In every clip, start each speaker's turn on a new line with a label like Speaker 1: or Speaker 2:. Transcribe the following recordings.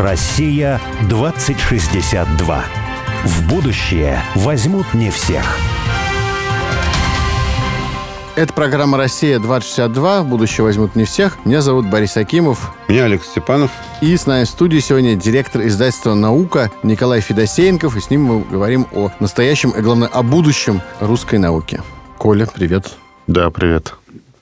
Speaker 1: Россия 2062. В будущее возьмут не всех.
Speaker 2: Это программа «Россия-2062». В будущее возьмут не всех. Меня зовут Борис Акимов.
Speaker 3: Меня Алекс Степанов.
Speaker 2: И с нами в студии сегодня директор издательства «Наука» Николай Федосеенков. И с ним мы говорим о настоящем и, главное, о будущем русской науки. Коля, привет.
Speaker 3: Да, привет.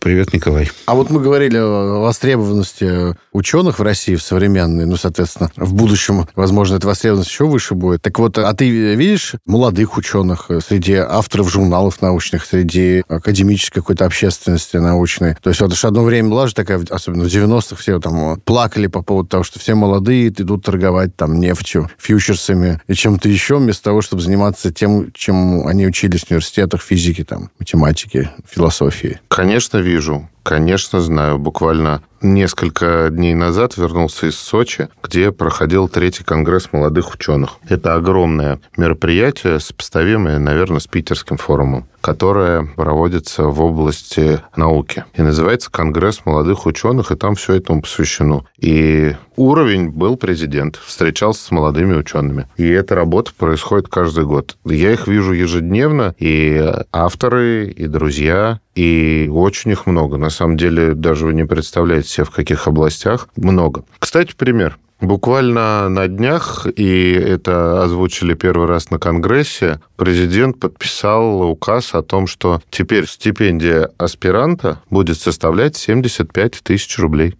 Speaker 3: Привет, Николай.
Speaker 2: А вот мы говорили о востребованности ученых в России в современной, ну, соответственно, в будущем, возможно, эта востребованность еще выше будет. Так вот, а ты видишь молодых ученых среди авторов журналов научных, среди академической какой-то общественности научной? То есть вот уж одно время была же такая, особенно в 90-х, все там плакали по поводу того, что все молодые идут торговать там нефтью, фьючерсами и чем-то еще, вместо того, чтобы заниматься тем, чем они учились в университетах, физики, там, математики, философии.
Speaker 3: Конечно, вижу. Конечно, знаю. Буквально несколько дней назад вернулся из Сочи, где проходил третий конгресс молодых ученых. Это огромное мероприятие, сопоставимое, наверное, с питерским форумом, которое проводится в области науки. И называется «Конгресс молодых ученых», и там все этому посвящено. И уровень был президент, встречался с молодыми учеными. И эта работа происходит каждый год. Я их вижу ежедневно, и авторы, и друзья, и очень их много. На самом деле, даже вы не представляете себе, в каких областях много. Кстати, пример. Буквально на днях, и это озвучили первый раз на Конгрессе, президент подписал указ о том, что теперь стипендия аспиранта будет составлять 75 тысяч рублей.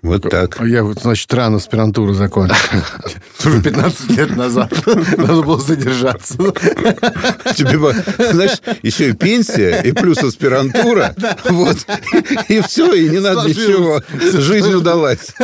Speaker 2: Вот так. А я вот, значит, рано аспирантуру закончил. Уже 15 лет назад. Надо было задержаться.
Speaker 3: Тебе, знаешь, еще и пенсия, и плюс аспирантура. Вот. И все, и не надо ничего. Жизнь удалась.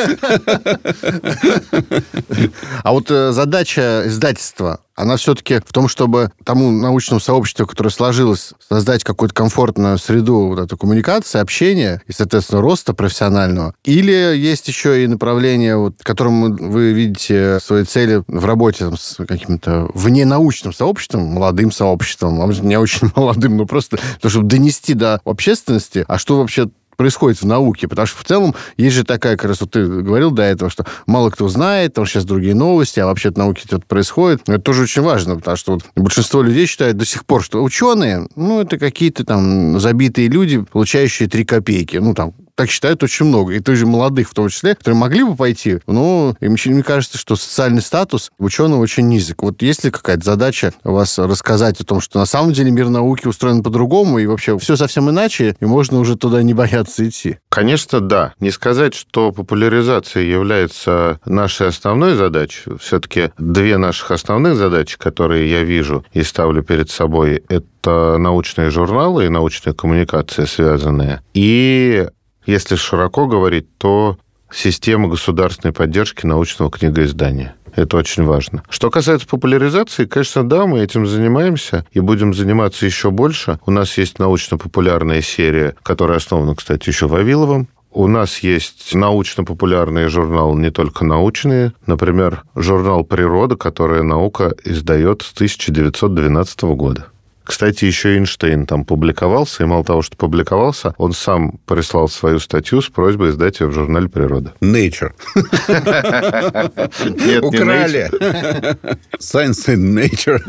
Speaker 2: А вот э, задача издательства она все-таки в том, чтобы тому научному сообществу, которое сложилось, создать какую-то комфортную среду вот эту коммуникации, общения и, соответственно, роста профессионального. Или есть еще и направление, вот, которым вы видите свои цели в работе там, с каким-то вненаучным сообществом, молодым сообществом, а не очень молодым, но просто то, чтобы донести до общественности, а что вообще происходит в науке, потому что в целом есть же такая, как раз вот ты говорил до этого, что мало кто знает, что сейчас другие новости, а вообще в науке это происходит. Это тоже очень важно, потому что вот большинство людей считает до сих пор, что ученые, ну, это какие-то там забитые люди, получающие три копейки. Ну, там, так считают очень много. И тоже молодых в том числе, которые могли бы пойти, но им мне кажется, что социальный статус ученого очень низок. Вот есть ли какая-то задача у вас рассказать о том, что на самом деле мир науки устроен по-другому, и вообще все совсем иначе, и можно уже туда не бояться идти?
Speaker 3: Конечно, да. Не сказать, что популяризация является нашей основной задачей. Все-таки две наших основных задачи, которые я вижу и ставлю перед собой, это научные журналы и научная коммуникация связанные, и если широко говорить, то система государственной поддержки научного книгоиздания. Это очень важно. Что касается популяризации, конечно, да, мы этим занимаемся и будем заниматься еще больше. У нас есть научно-популярная серия, которая основана, кстати, еще Вавиловым. У нас есть научно-популярные журналы, не только научные. Например, журнал «Природа», который наука издает с 1912 года. Кстати, еще Эйнштейн там публиковался, и мало того, что публиковался, он сам прислал свою статью с просьбой издать ее в журнале «Природа».
Speaker 2: Nature.
Speaker 3: Нет, Украли.
Speaker 2: Science and Nature.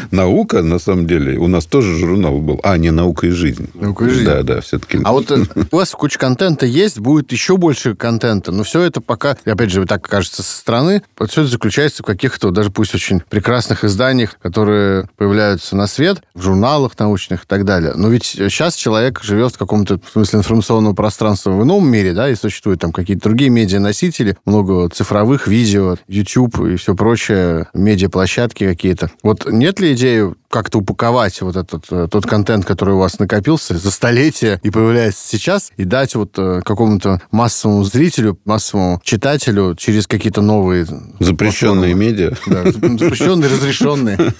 Speaker 3: Наука, на самом деле, у нас тоже журнал был. А, не «Наука и жизнь».
Speaker 2: «Наука и жизнь».
Speaker 3: Да, да, все-таки.
Speaker 2: А вот э, у вас куча контента есть, будет еще больше контента, но все это пока, опять же, так кажется, со стороны, все это заключается в каких-то, даже пусть очень прекрасных изданиях, которые появляются на свет, в журналах научных и так далее. Но ведь сейчас человек живет в каком-то в смысле информационного пространства в ином мире, да, и существуют там какие-то другие медианосители, много цифровых видео, YouTube и все прочее, медиаплощадки какие-то. Вот нет ли идеи как-то упаковать вот этот э, тот контент, который у вас накопился за столетия и появляется сейчас, и дать вот э, какому-то массовому зрителю, массовому читателю через какие-то новые...
Speaker 3: Запрещенные платформы. медиа.
Speaker 2: Да, запрещенные, разрешенные.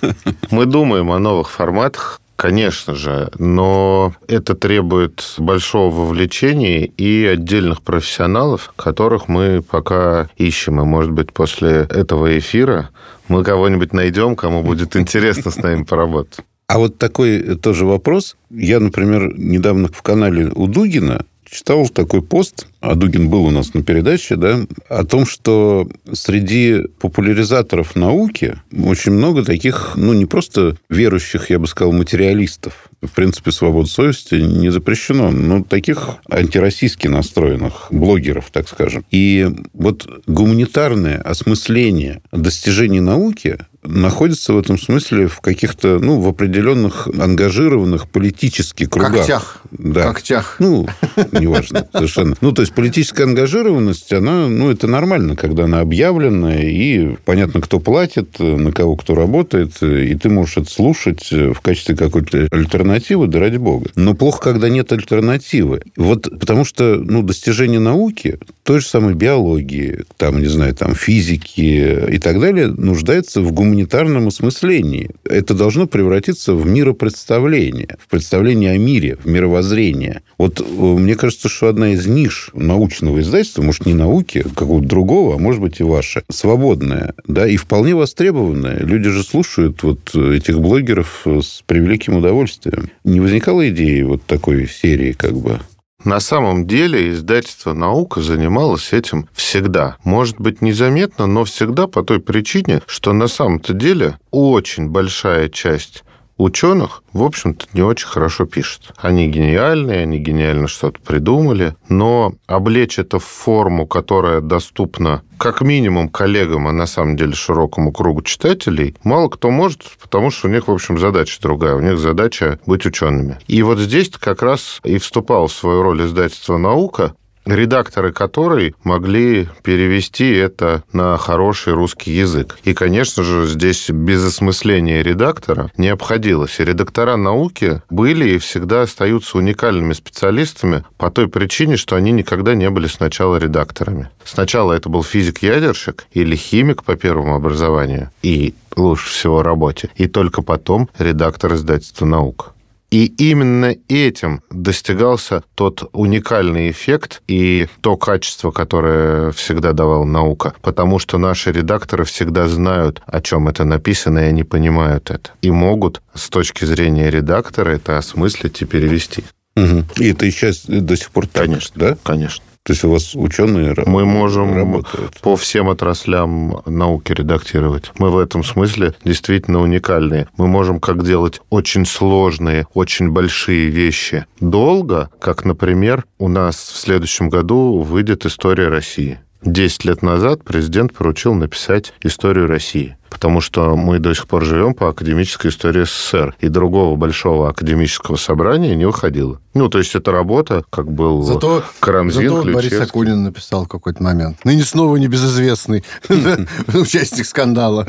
Speaker 3: Мы думаем о новых форматах, Конечно же, но это требует большого вовлечения и отдельных профессионалов, которых мы пока ищем. И, может быть, после этого эфира мы кого-нибудь найдем, кому будет интересно с нами поработать.
Speaker 4: А вот такой тоже вопрос. Я, например, недавно в канале у Дугина читал такой пост, а Дугин был у нас на передаче, да, о том, что среди популяризаторов науки очень много таких, ну, не просто верующих, я бы сказал, материалистов. В принципе, свобода совести не запрещено, но таких антироссийски настроенных блогеров, так скажем. И вот гуманитарное осмысление достижений науки находится в этом смысле в каких-то, ну, в определенных ангажированных политических кругах.
Speaker 2: Когтях.
Speaker 4: Да.
Speaker 2: Когтях.
Speaker 4: Ну, неважно, совершенно. Ну, то есть политическая ангажированность, она, ну, это нормально, когда она объявлена, и понятно, кто платит, на кого кто работает, и ты можешь это слушать в качестве какой-то альтернативы, да ради бога. Но плохо, когда нет альтернативы. Вот потому что, ну, достижение науки, той же самой биологии, там, не знаю, там, физики и так далее, нуждается в гуманитарном гуманитарном осмыслении. Это должно превратиться в миропредставление, в представление о мире, в мировоззрение. Вот э, мне кажется, что одна из ниш научного издательства, может, не науки, а какого-то другого, а может быть и ваша, свободная, да, и вполне востребованная. Люди же слушают вот этих блогеров с превеликим удовольствием. Не возникало идеи вот такой серии, как бы?
Speaker 3: На самом деле издательство «Наука» занималось этим всегда. Может быть, незаметно, но всегда по той причине, что на самом-то деле очень большая часть ученых, в общем-то, не очень хорошо пишут. Они гениальные, они гениально что-то придумали, но облечь это в форму, которая доступна как минимум коллегам, а на самом деле широкому кругу читателей, мало кто может, потому что у них, в общем, задача другая. У них задача быть учеными. И вот здесь как раз и вступал в свою роль издательство «Наука», редакторы которой могли перевести это на хороший русский язык. И, конечно же, здесь без осмысления редактора не обходилось. И редактора науки были и всегда остаются уникальными специалистами по той причине, что они никогда не были сначала редакторами. Сначала это был физик-ядерщик или химик по первому образованию и лучше всего работе. И только потом редактор издательства «Наука». И именно этим достигался тот уникальный эффект и то качество, которое всегда давала наука. Потому что наши редакторы всегда знают, о чем это написано, и они понимают это. И могут с точки зрения редактора это осмыслить и перевести.
Speaker 4: Угу. И это сейчас до сих пор так,
Speaker 3: конечно,
Speaker 4: да?
Speaker 3: Конечно.
Speaker 4: То есть у вас ученые
Speaker 3: Мы можем
Speaker 4: работают.
Speaker 3: по всем отраслям науки редактировать. Мы в этом смысле действительно уникальные. Мы можем как делать очень сложные, очень большие вещи долго, как, например, у нас в следующем году выйдет «История России». Десять лет назад президент поручил написать историю России потому что мы до сих пор живем по академической истории СССР, и другого большого академического собрания не выходило. Ну, то есть это работа, как был
Speaker 2: зато,
Speaker 3: Карамзин,
Speaker 2: зато Борис Акунин написал в какой-то момент. Ныне снова небезызвестный участник скандала.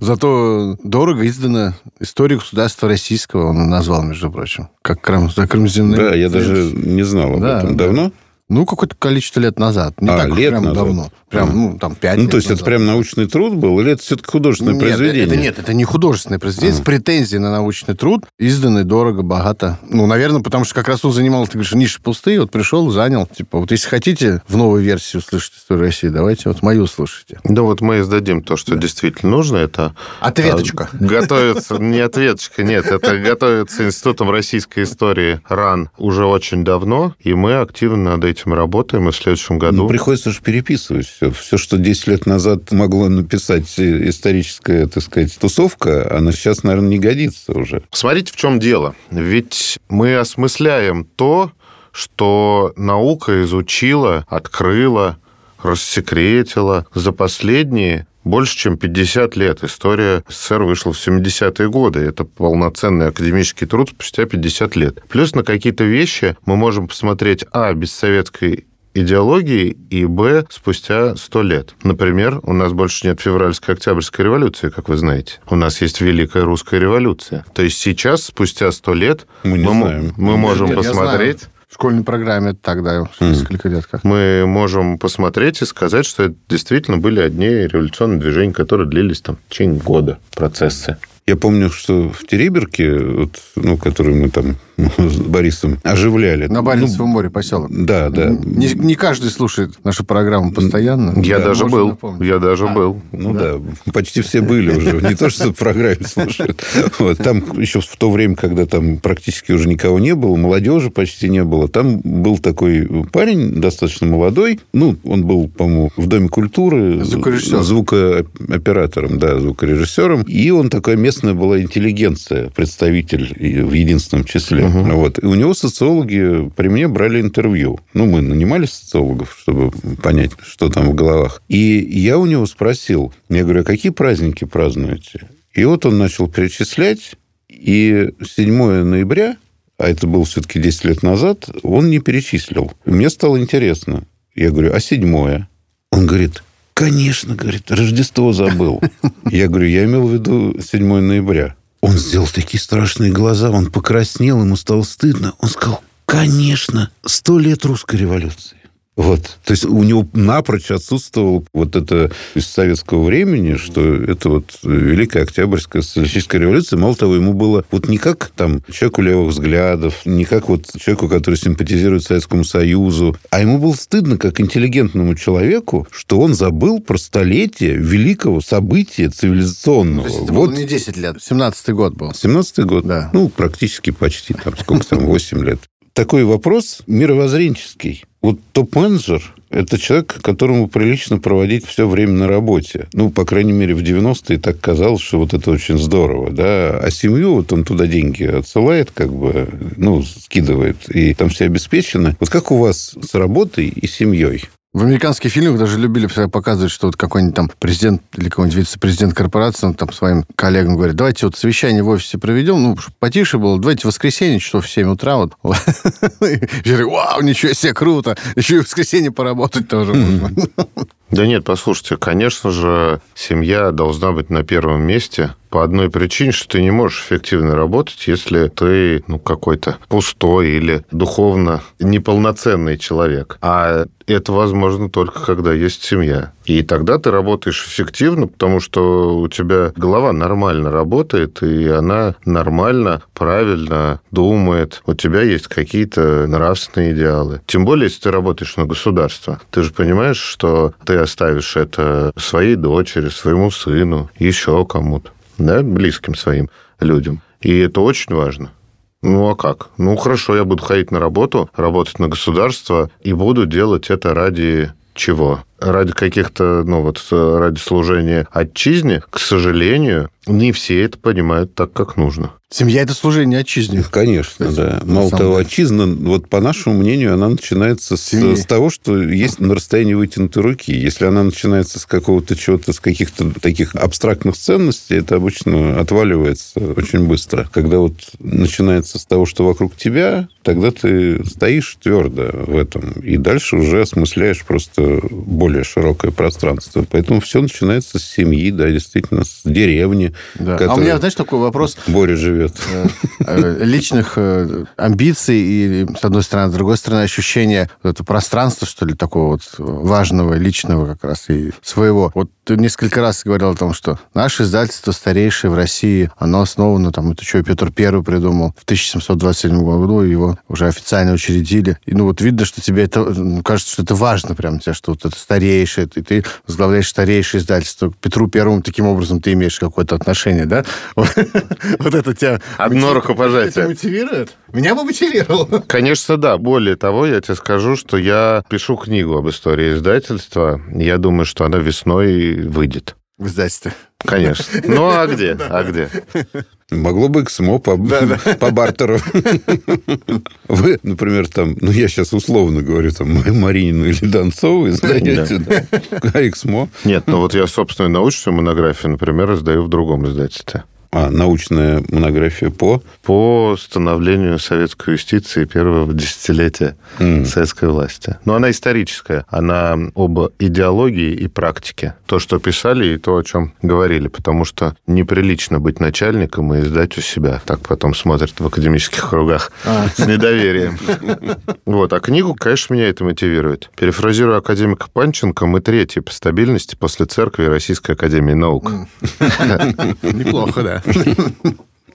Speaker 2: Зато дорого издана история государства российского, он назвал, между прочим, как Карамзин.
Speaker 4: Да, я даже не знал об этом. Давно?
Speaker 2: Ну, какое-то количество лет назад. Не
Speaker 4: а,
Speaker 2: так
Speaker 4: лет
Speaker 2: прям
Speaker 4: назад.
Speaker 2: давно. Прям, ну, там, пять
Speaker 4: Ну, то есть
Speaker 2: назад.
Speaker 4: это прям научный труд был, или это все-таки художественное
Speaker 2: нет,
Speaker 4: произведение?
Speaker 2: Это, нет, это не художественное произведение,
Speaker 4: А.
Speaker 2: с претензией на научный труд, изданный дорого, богато. Ну, наверное, потому что как раз он занимал, ты говоришь, ниши пустые, вот пришел, занял. Типа, вот если хотите в новой версии услышать историю России, давайте вот мою слушайте.
Speaker 3: Да вот мы издадим то, что действительно нужно. Это
Speaker 2: Ответочка.
Speaker 3: а, готовится, не ответочка, нет, это готовится Институтом российской истории РАН уже очень давно, и мы активно над этим работаем, и в следующем году...
Speaker 4: Ну, приходится же переписывать все. Все, что 10 лет назад могло написать историческая, так сказать, тусовка, она сейчас, наверное, не годится уже.
Speaker 3: Смотрите, в чем дело. Ведь мы осмысляем то, что наука изучила, открыла, рассекретила за последние больше, чем 50 лет. История СССР вышла в 70-е годы. Это полноценный академический труд спустя 50 лет. Плюс на какие-то вещи мы можем посмотреть, а, без советской идеологии, и б, спустя сто лет. Например, у нас больше нет февральской октябрьской революции, как вы знаете. У нас есть Великая русская революция. То есть сейчас, спустя сто лет,
Speaker 4: Мы не
Speaker 3: мы,
Speaker 4: знаем.
Speaker 3: мы можем
Speaker 2: Нет, я
Speaker 3: посмотреть...
Speaker 2: В школьной программе это тогда, несколько лет как.
Speaker 3: Мы можем посмотреть и сказать, что это действительно были одни революционные движения, которые длились там в течение года, процессы.
Speaker 4: Я помню, что в Тереберке, вот, ну, который мы там с Борисом оживляли.
Speaker 2: На Баренцевом море поселок.
Speaker 4: Да, да.
Speaker 2: Не, не каждый слушает нашу программу постоянно.
Speaker 3: Я
Speaker 2: Да,
Speaker 3: даже был.
Speaker 2: напомнить.
Speaker 3: Я даже
Speaker 2: А,
Speaker 3: был.
Speaker 4: Ну да. почти все были уже. Не то, что в программе слушают. Вот. Там еще в то время, когда там практически уже никого не было, молодежи почти не было, там был такой парень, достаточно молодой. Ну, он был, по-моему, в Доме культуры.
Speaker 2: Звукорежиссер.
Speaker 4: Звукооператором, да, звукорежиссером. И он такая местная была интеллигенция, представитель в единственном числе. Вот. И у него социологи при мне брали интервью. Ну, мы нанимали социологов, чтобы понять, что там в головах. И я у него спросил, я говорю, а какие праздники празднуете? И вот он начал перечислять, и 7 ноября, а это было все-таки 10 лет назад, он не перечислил. Мне стало интересно. Я говорю, а 7 Он говорит, конечно, говорит, Рождество забыл. Я говорю, я имел в виду 7 ноября. Он сделал такие страшные глаза, он покраснел, ему стало стыдно. Он сказал, конечно, сто лет русской революции. Вот. То есть у него напрочь отсутствовало вот это из советского времени, что это вот Великая Октябрьская социалистическая революция. Мало того, ему было вот не как там человеку левых взглядов, не как вот человеку, который симпатизирует Советскому Союзу, а ему было стыдно как интеллигентному человеку, что он забыл про столетие великого события цивилизационного.
Speaker 2: То есть это
Speaker 4: вот
Speaker 2: было не 10 лет, 17-й год был.
Speaker 4: 17-й год?
Speaker 2: Да.
Speaker 4: Ну, практически почти, там, сколько там, 8 лет. Такой вопрос мировоззренческий. Вот топ-менеджер – это человек, которому прилично проводить все время на работе. Ну, по крайней мере, в 90-е так казалось, что вот это очень здорово, да. А семью, вот он туда деньги отсылает, как бы, ну, скидывает, и там все обеспечено. Вот как у вас с работой и семьей?
Speaker 2: В американских фильмах даже любили показывать, что вот какой-нибудь там президент или какой-нибудь вице-президент корпорации, он там своим коллегам говорит, давайте вот совещание в офисе проведем, ну, чтоб потише было, давайте в воскресенье, часов в 7 утра, вот. Все говорят, вау, ничего себе, круто, еще и в воскресенье поработать тоже можно.
Speaker 3: Да нет, послушайте, конечно же, семья должна быть на первом месте по одной причине, что ты не можешь эффективно работать, если ты ну, какой-то пустой или духовно неполноценный человек. А это возможно только когда есть семья. И тогда ты работаешь эффективно, потому что у тебя голова нормально работает, и она нормально, правильно думает. У тебя есть какие-то нравственные идеалы. Тем более, если ты работаешь на государство. Ты же понимаешь, что ты оставишь это своей дочери, своему сыну, еще кому-то, да, близким своим людям. И это очень важно. Ну а как? Ну хорошо, я буду ходить на работу, работать на государство и буду делать это ради чего? Ради каких-то, ну вот, ради служения отчизне, к сожалению, не все это понимают так, как нужно.
Speaker 2: Семья – это служение отчизне.
Speaker 4: Конечно,
Speaker 2: Кстати,
Speaker 4: да. Мало того,
Speaker 2: деле.
Speaker 4: отчизна, вот по нашему мнению, она начинается с,
Speaker 2: Семьи.
Speaker 4: с того, что есть на расстоянии вытянутой руки. Если она начинается с какого-то чего-то, с каких-то таких абстрактных ценностей, это обычно отваливается очень быстро. Когда вот начинается с того, что вокруг тебя, тогда ты стоишь твердо в этом. И дальше уже осмысляешь просто более широкое пространство. Поэтому все начинается с семьи, да, действительно, с деревни,
Speaker 2: Да. А у меня, знаешь, такой вопрос
Speaker 4: Боря живет.
Speaker 2: э, э, личных э, амбиций и, с одной стороны, с другой стороны, ощущение вот это пространства, что ли, такого вот важного, личного как раз и своего. Вот ты несколько раз говорил о том, что наше издательство старейшее в России, оно основано, там, это что, Петр Первый придумал в 1727 году, его уже официально учредили. И, ну, вот видно, что тебе это, ну, кажется, что это важно прям тебе, что вот это старейшее, и ты возглавляешь старейшее издательство. К Петру Первому таким образом ты имеешь какое-то отношение, да? Вот это тебя...
Speaker 3: Одно рукопожатие.
Speaker 2: Это мотивирует? Меня бы мотивировало.
Speaker 3: Конечно, да. Более того, я тебе скажу, что я пишу книгу об истории издательства. Я думаю, что она весной выйдет.
Speaker 2: В издательстве.
Speaker 3: Конечно. Ну, а где? А где?
Speaker 4: Могло бы ЭКСМО по, по бартеру. Вы, например, там, ну, я сейчас условно говорю, там, Маринину или Донцову издаете, да. а ЭКСМО,
Speaker 3: Нет, ну вот я собственную научную монографию, например, издаю в другом издательстве.
Speaker 4: А научная монография по...
Speaker 3: По становлению советской юстиции первого десятилетия
Speaker 4: М.
Speaker 3: советской власти. Но она историческая. Она об идеологии и практике. То, что писали, и то, о чем говорили. Потому что неприлично быть начальником и издать у себя. Так потом смотрят в академических кругах с недоверием. Вот. А книгу, конечно, меня это мотивирует. Перефразируя академика Панченко, мы третьи по стабильности после церкви Российской академии наук.
Speaker 2: Неплохо, да.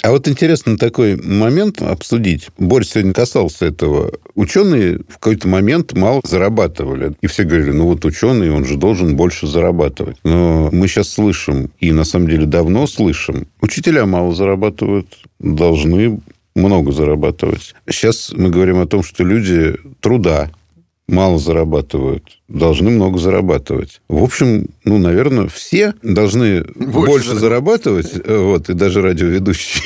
Speaker 4: А вот интересно такой момент обсудить. Борис сегодня касался этого. Ученые в какой-то момент мало зарабатывали. И все говорили, ну вот ученый, он же должен больше зарабатывать. Но мы сейчас слышим, и на самом деле давно слышим, учителя мало зарабатывают, должны много зарабатывать. Сейчас мы говорим о том, что люди труда мало зарабатывают, должны много зарабатывать. В общем, ну, наверное, все должны больше, больше зарабатывать, вот, и даже радиоведущие.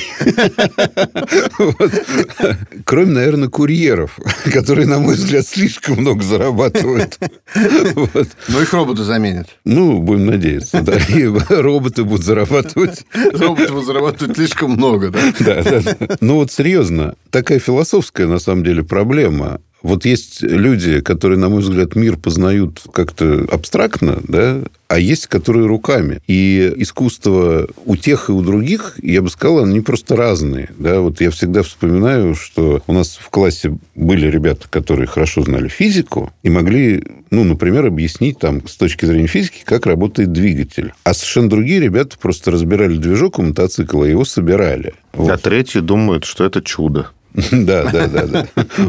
Speaker 4: Кроме, наверное, курьеров, которые, на мой взгляд, слишком много зарабатывают.
Speaker 2: Но их роботы заменят.
Speaker 4: Ну, будем надеяться, да. И роботы будут зарабатывать.
Speaker 2: Роботы будут зарабатывать слишком много, да?
Speaker 4: Да, да. Ну, вот серьезно, такая философская, на самом деле, проблема. Вот есть люди, которые, на мой взгляд, мир познают как-то абстрактно, да, а есть, которые руками. И искусство у тех и у других, я бы сказал, они просто разные. Да? Вот я всегда вспоминаю, что у нас в классе были ребята, которые хорошо знали физику и могли, ну, например, объяснить там с точки зрения физики, как работает двигатель. А совершенно другие ребята просто разбирали движок у мотоцикла и его собирали.
Speaker 3: Вот. А третьи думают, что это чудо.
Speaker 4: Да, да, да, да.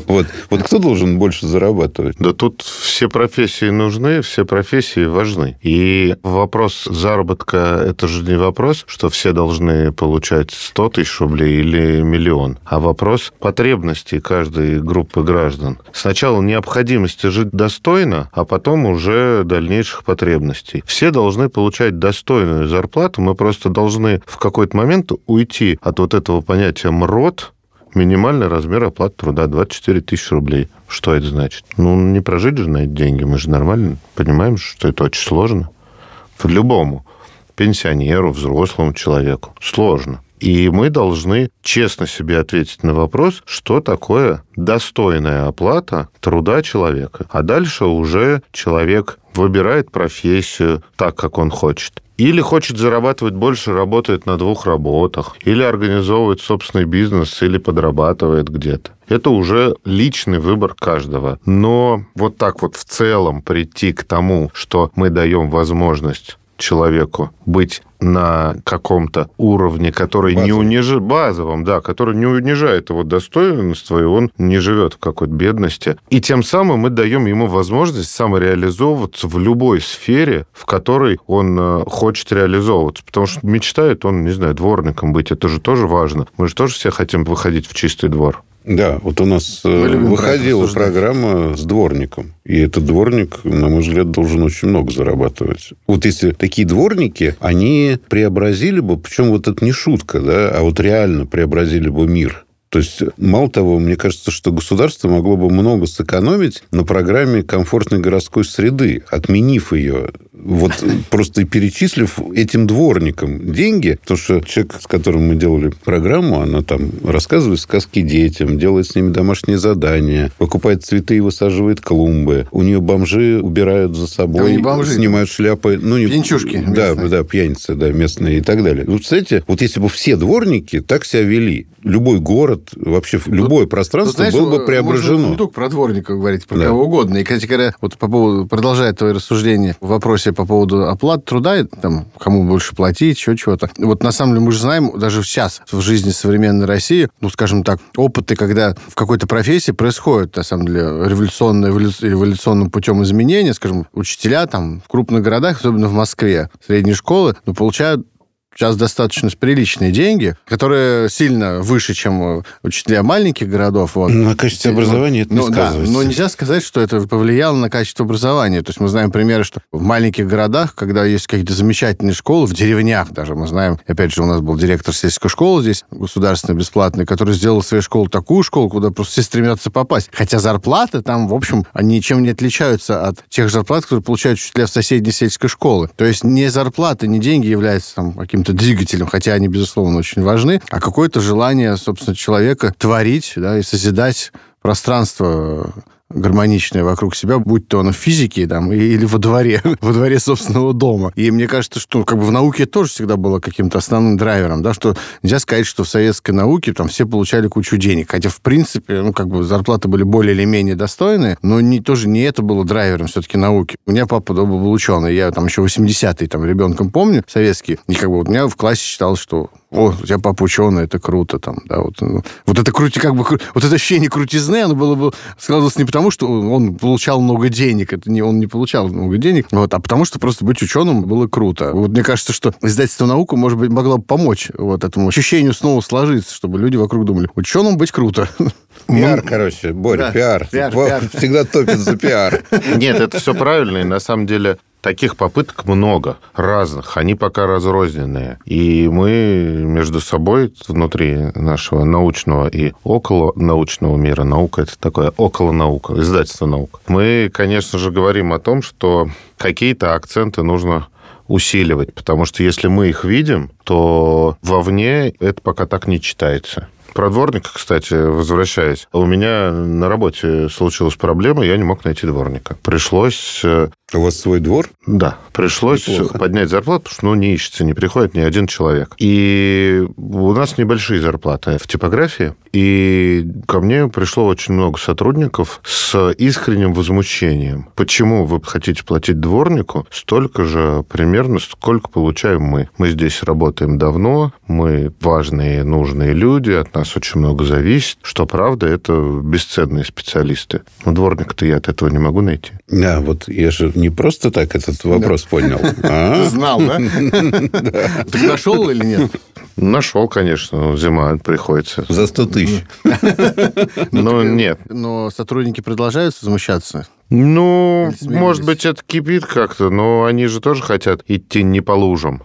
Speaker 4: Вот, вот кто должен больше зарабатывать?
Speaker 3: Да тут все профессии нужны, все профессии важны. И вопрос заработка – это же не вопрос, что все должны получать 100 тысяч рублей или миллион, а вопрос потребностей каждой группы граждан. Сначала необходимости жить достойно, а потом уже дальнейших потребностей. Все должны получать достойную зарплату, мы просто должны в какой-то момент уйти от вот этого понятия «мрот», Минимальный размер оплаты труда 24 тысячи рублей. Что это значит? Ну, не прожить же на эти деньги. Мы же нормально понимаем, что это очень сложно. Любому пенсионеру, взрослому человеку. Сложно. И мы должны честно себе ответить на вопрос, что такое достойная оплата труда человека. А дальше уже человек выбирает профессию так, как он хочет. Или хочет зарабатывать больше, работает на двух работах, или организовывает собственный бизнес, или подрабатывает где-то. Это уже личный выбор каждого. Но вот так вот в целом прийти к тому, что мы даем возможность человеку быть на каком-то уровне, который Базовым. не унижает, базовом, да, который не унижает его достоинство, и он не живет в какой-то бедности. И тем самым мы даем ему возможность самореализовываться в любой сфере, в которой он э, хочет реализовываться. Потому что мечтает он, не знаю, дворником быть. Это же тоже важно. Мы же тоже все хотим выходить в чистый двор.
Speaker 4: Да, вот у нас э, выходила программа с дворником. И этот дворник, на мой взгляд, должен очень много зарабатывать. Вот если такие дворники, они преобразили бы, причем вот это не шутка, да, а вот реально преобразили бы мир. То есть, мало того, мне кажется, что государство могло бы много сэкономить на программе комфортной городской среды, отменив ее вот просто перечислив этим дворникам деньги, потому что человек, с которым мы делали программу, она там рассказывает сказки детям, делает с ними домашние задания, покупает цветы и высаживает клумбы. У нее бомжи убирают за собой, да, бомжи, снимают шляпы. Ну,
Speaker 2: не... Пьянчушки
Speaker 4: Да, да, пьяницы, да, местные и так далее. Вот, кстати, вот если бы все дворники так себя вели, любой город, вообще любое тут, пространство знаешь, было бы преображено. Можно
Speaker 2: только про дворников говорить, про да. кого угодно. И, кстати говоря, вот по поводу, продолжая твое рассуждение в вопросе вопросе по поводу оплаты труда, там, кому больше платить, еще чего-то. Вот на самом деле мы же знаем, даже сейчас в жизни современной России, ну, скажем так, опыты, когда в какой-то профессии происходит, на самом деле, революционное, революционным путем изменения, скажем, учителя там в крупных городах, особенно в Москве, средние школы, ну, получают сейчас достаточно приличные деньги, которые сильно выше, чем учителя маленьких городов. Вот.
Speaker 4: На качестве образования это не ну,
Speaker 2: да, но нельзя сказать, что это повлияло на качество образования. То есть мы знаем примеры, что в маленьких городах, когда есть какие-то замечательные школы, в деревнях даже, мы знаем, опять же, у нас был директор сельской школы здесь, государственной, бесплатной, который сделал в своей школе такую школу, куда просто все стремятся попасть. Хотя зарплаты там, в общем, они ничем не отличаются от тех зарплат, которые получают учителя в соседней сельской школы. То есть не зарплаты, не деньги являются там каким-то каким-то двигателем, хотя они, безусловно, очень важны, а какое-то желание, собственно, человека творить да, и созидать пространство гармоничное вокруг себя, будь то оно в физике там, или во дворе, во дворе собственного дома. И мне кажется, что как бы в науке тоже всегда было каким-то основным драйвером, да, что нельзя сказать, что в советской науке там все получали кучу денег. Хотя, в принципе, ну, как бы зарплаты были более или менее достойные, но не, тоже не это было драйвером все-таки науки. У меня папа был ученый, я там еще 80-й там ребенком помню, советский, и как бы вот у меня в классе считал, что о, у тебя папа ученый, это круто там, да, вот, ну, вот это крути, как бы, вот это ощущение крутизны, оно было бы, складывалось не потому, что он получал много денег, это не, он не получал много денег, вот, а потому что просто быть ученым было круто. Вот мне кажется, что издательство «Наука», может быть, могло бы помочь вот этому ощущению снова сложиться, чтобы люди вокруг думали, ученым быть круто.
Speaker 4: Пиар, короче, Боря, да, пиар. пиар, пиар. Всегда топит за пиар.
Speaker 3: Нет, это все правильно, и на самом деле Таких попыток много, разных, они пока разрозненные. И мы между собой внутри нашего научного и около научного мира, наука это такое около наука, издательство наук, мы, конечно же, говорим о том, что какие-то акценты нужно усиливать, потому что если мы их видим, то вовне это пока так не читается. Про дворника, кстати, возвращаясь. У меня на работе случилась проблема, я не мог найти дворника. Пришлось э,
Speaker 4: у вас свой двор?
Speaker 3: Да. Пришлось Неплохо. поднять зарплату, потому что ну, не ищется, не приходит ни один человек. И у нас небольшие зарплаты в типографии. И ко мне пришло очень много сотрудников с искренним возмущением. Почему вы хотите платить дворнику столько же примерно, сколько получаем мы? Мы здесь работаем давно, мы важные, нужные люди, от нас очень много зависит. Что правда, это бесценные специалисты. Но дворника-то я от этого не могу найти.
Speaker 4: Да, вот я же не просто так этот вопрос понял.
Speaker 2: А? Знал, да? Ты нашел или нет?
Speaker 3: Нашел, конечно. Зима приходится.
Speaker 4: За 100 тысяч.
Speaker 3: Ну, нет.
Speaker 2: Но сотрудники продолжают возмущаться?
Speaker 3: Ну, может быть, это кипит как-то, но они же тоже хотят идти не по лужам.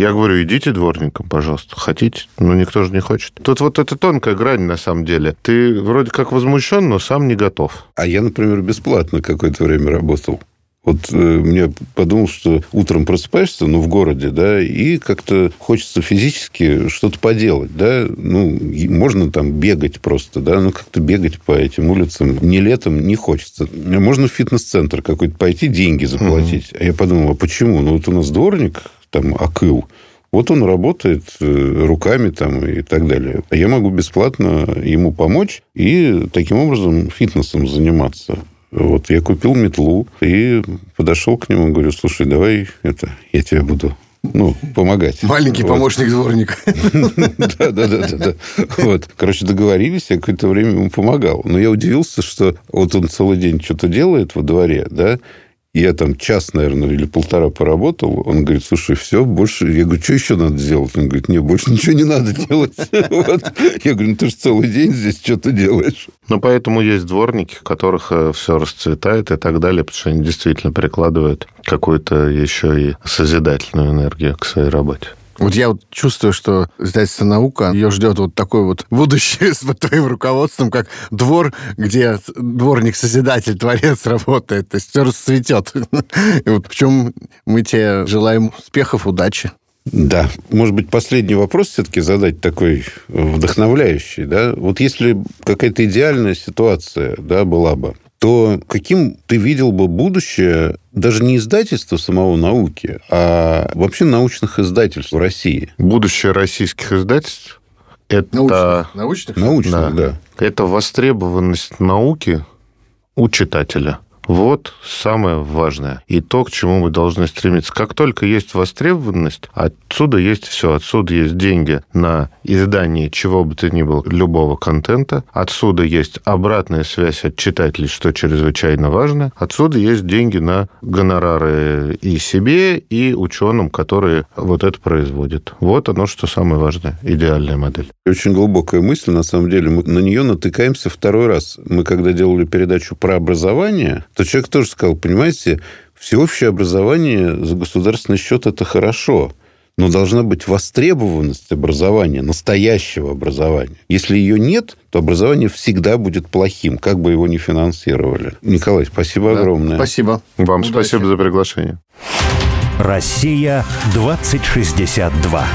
Speaker 3: Я говорю, идите дворником, пожалуйста, хотите, но никто же не хочет. Тут вот эта тонкая грань, на самом деле. Ты вроде как возмущен, но сам не готов.
Speaker 4: А я, например, бесплатно какое-то время работал. Вот э, мне подумал, что утром просыпаешься, ну, в городе, да, и как-то хочется физически что-то поделать, да. Ну, можно там бегать просто, да, ну, как-то бегать по этим улицам не летом не хочется. Можно в фитнес-центр какой-то пойти, деньги заплатить. Угу. А я подумал, а почему? Ну, вот у нас дворник, там, Акыл, вот он работает э, руками там и так далее. А я могу бесплатно ему помочь и таким образом фитнесом заниматься. Вот я купил метлу и подошел к нему, говорю, слушай, давай это, я тебе буду ну, помогать.
Speaker 2: Маленький вот. помощник дворника.
Speaker 4: Да, да, да, да. Вот. Короче, договорились, я какое-то время ему помогал. Но я удивился, что вот он целый день что-то делает во дворе, да, я там час, наверное, или полтора поработал. Он говорит, слушай, все, больше... Я говорю, что еще надо сделать? Он говорит, нет, больше ничего не надо делать. Я говорю, ну ты же целый день здесь что-то делаешь.
Speaker 3: Ну, поэтому есть дворники, у которых э, все расцветает и так далее, потому что они действительно прикладывают какую-то еще и созидательную энергию к своей работе.
Speaker 2: Вот я вот чувствую, что издательство «Наука», ее ждет вот такое вот будущее с твоим руководством, как двор, где дворник-созидатель, творец работает. То есть все расцветет. И вот в чем мы тебе желаем успехов, удачи.
Speaker 4: Да, может быть, последний вопрос все-таки задать такой вдохновляющий, да? Вот если какая-то идеальная ситуация, да, была бы, то каким ты видел бы будущее даже не издательства самого науки, а вообще научных издательств в России?
Speaker 3: Будущее российских издательств это...
Speaker 2: Научных? Научных,
Speaker 4: научных да. да.
Speaker 3: Это востребованность науки у читателя – вот самое важное. И то, к чему мы должны стремиться. Как только есть востребованность, отсюда есть все. Отсюда есть деньги на издание чего бы то ни было, любого контента. Отсюда есть обратная связь от читателей, что чрезвычайно важно. Отсюда есть деньги на гонорары и себе, и ученым, которые вот это производят. Вот оно, что самое важное. Идеальная модель.
Speaker 4: Очень глубокая мысль, на самом деле. Мы на нее натыкаемся второй раз. Мы когда делали передачу про образование, то человек тоже сказал, понимаете, всеобщее образование за государственный счет – это хорошо, но должна быть востребованность образования, настоящего образования. Если ее нет, то образование всегда будет плохим, как бы его ни финансировали. Николай, спасибо да, огромное.
Speaker 2: Спасибо.
Speaker 3: Вам Удачи. спасибо за приглашение.
Speaker 1: Россия 2062.